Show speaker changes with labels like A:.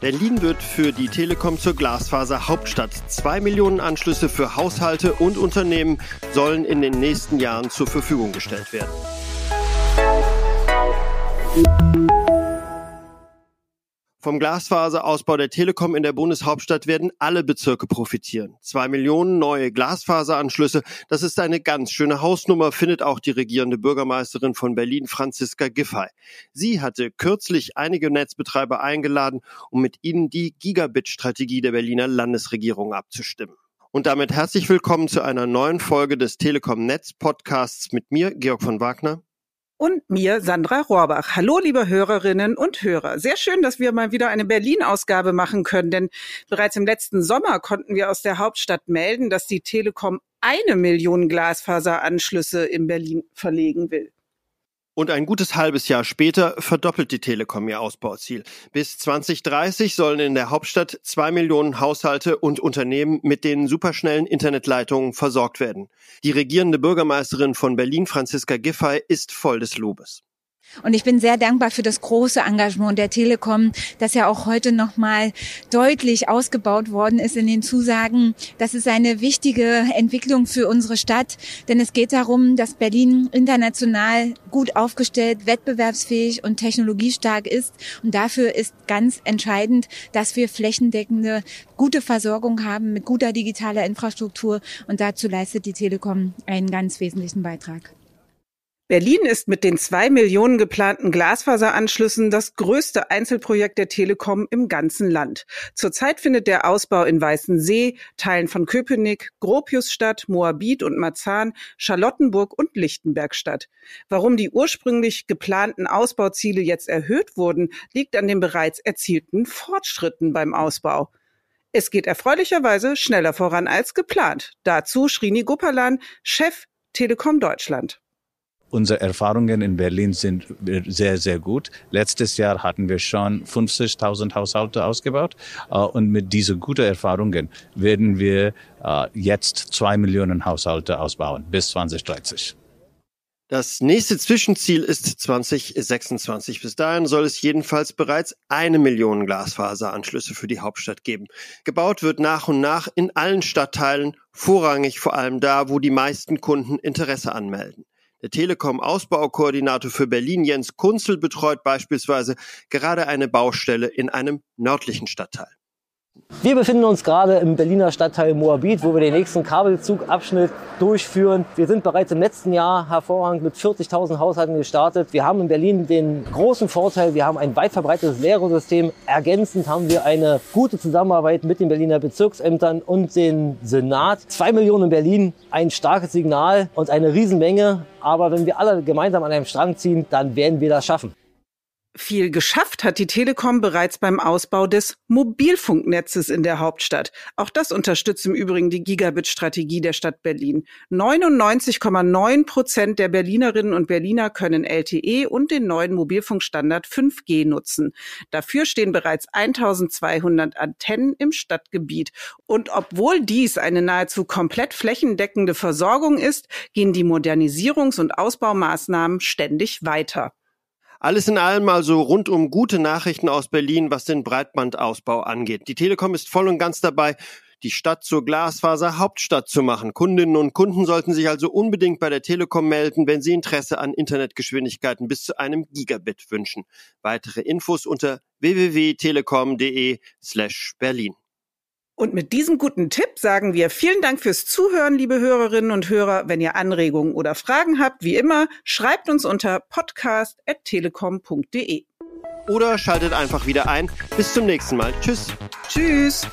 A: Berlin wird für die Telekom zur Glasfaser-Hauptstadt. Zwei Millionen Anschlüsse für Haushalte und Unternehmen sollen in den nächsten Jahren zur Verfügung gestellt werden. Vom Glasfaserausbau der Telekom in der Bundeshauptstadt werden alle Bezirke profitieren. Zwei Millionen neue Glasfaseranschlüsse, das ist eine ganz schöne Hausnummer, findet auch die regierende Bürgermeisterin von Berlin, Franziska Giffey. Sie hatte kürzlich einige Netzbetreiber eingeladen, um mit ihnen die Gigabit-Strategie der Berliner Landesregierung abzustimmen. Und damit herzlich willkommen zu einer neuen Folge des Telekom Netz Podcasts mit mir, Georg von Wagner
B: und mir, Sandra Rohrbach. Hallo, liebe Hörerinnen und Hörer. Sehr schön, dass wir mal wieder eine Berlin-Ausgabe machen können, denn bereits im letzten Sommer konnten wir aus der Hauptstadt melden, dass die Telekom eine Million Glasfaseranschlüsse in Berlin verlegen will.
A: Und ein gutes halbes Jahr später verdoppelt die Telekom ihr Ausbauziel. Bis 2030 sollen in der Hauptstadt zwei Millionen Haushalte und Unternehmen mit den superschnellen Internetleitungen versorgt werden. Die regierende Bürgermeisterin von Berlin, Franziska Giffey, ist voll des Lobes.
C: Und ich bin sehr dankbar für das große Engagement der Telekom, das ja auch heute nochmal deutlich ausgebaut worden ist in den Zusagen. Das ist eine wichtige Entwicklung für unsere Stadt, denn es geht darum, dass Berlin international gut aufgestellt, wettbewerbsfähig und technologiestark ist. Und dafür ist ganz entscheidend, dass wir flächendeckende, gute Versorgung haben mit guter digitaler Infrastruktur. Und dazu leistet die Telekom einen ganz wesentlichen Beitrag.
B: Berlin ist mit den zwei Millionen geplanten Glasfaseranschlüssen das größte Einzelprojekt der Telekom im ganzen Land. Zurzeit findet der Ausbau in Weißensee, Teilen von Köpenick, Gropiusstadt, Moabit und Marzahn, Charlottenburg und Lichtenberg statt. Warum die ursprünglich geplanten Ausbauziele jetzt erhöht wurden, liegt an den bereits erzielten Fortschritten beim Ausbau. Es geht erfreulicherweise schneller voran als geplant. Dazu Srini Gopalan, Chef Telekom Deutschland.
D: Unsere Erfahrungen in Berlin sind sehr, sehr gut. Letztes Jahr hatten wir schon 50.000 Haushalte ausgebaut. Äh, und mit diesen guten Erfahrungen werden wir äh, jetzt zwei Millionen Haushalte ausbauen bis 2030.
A: Das nächste Zwischenziel ist 2026. Bis dahin soll es jedenfalls bereits eine Million Glasfaseranschlüsse für die Hauptstadt geben. Gebaut wird nach und nach in allen Stadtteilen, vorrangig vor allem da, wo die meisten Kunden Interesse anmelden. Der Telekom-Ausbaukoordinator für Berlin, Jens Kunzel, betreut beispielsweise gerade eine Baustelle in einem nördlichen Stadtteil.
E: Wir befinden uns gerade im Berliner Stadtteil Moabit, wo wir den nächsten Kabelzugabschnitt durchführen. Wir sind bereits im letzten Jahr hervorragend mit 40.000 Haushalten gestartet. Wir haben in Berlin den großen Vorteil, wir haben ein weit verbreitetes Lehrungssystem. Ergänzend haben wir eine gute Zusammenarbeit mit den Berliner Bezirksämtern und den Senat. Zwei Millionen in Berlin, ein starkes Signal und eine Riesenmenge. Aber wenn wir alle gemeinsam an einem Strang ziehen, dann werden wir das schaffen.
B: Viel geschafft hat die Telekom bereits beim Ausbau des Mobilfunknetzes in der Hauptstadt. Auch das unterstützt im Übrigen die Gigabit-Strategie der Stadt Berlin. 99,9 Prozent der Berlinerinnen und Berliner können LTE und den neuen Mobilfunkstandard 5G nutzen. Dafür stehen bereits 1200 Antennen im Stadtgebiet. Und obwohl dies eine nahezu komplett flächendeckende Versorgung ist, gehen die Modernisierungs- und Ausbaumaßnahmen ständig weiter.
A: Alles in allem also rundum gute Nachrichten aus Berlin, was den Breitbandausbau angeht. Die Telekom ist voll und ganz dabei, die Stadt zur Glasfaser-Hauptstadt zu machen. Kundinnen und Kunden sollten sich also unbedingt bei der Telekom melden, wenn sie Interesse an Internetgeschwindigkeiten bis zu einem Gigabit wünschen. Weitere Infos unter www.telekom.de slash Berlin.
B: Und mit diesem guten Tipp sagen wir vielen Dank fürs Zuhören, liebe Hörerinnen und Hörer. Wenn ihr Anregungen oder Fragen habt, wie immer, schreibt uns unter podcast.telekom.de.
A: Oder schaltet einfach wieder ein. Bis zum nächsten Mal. Tschüss.
B: Tschüss.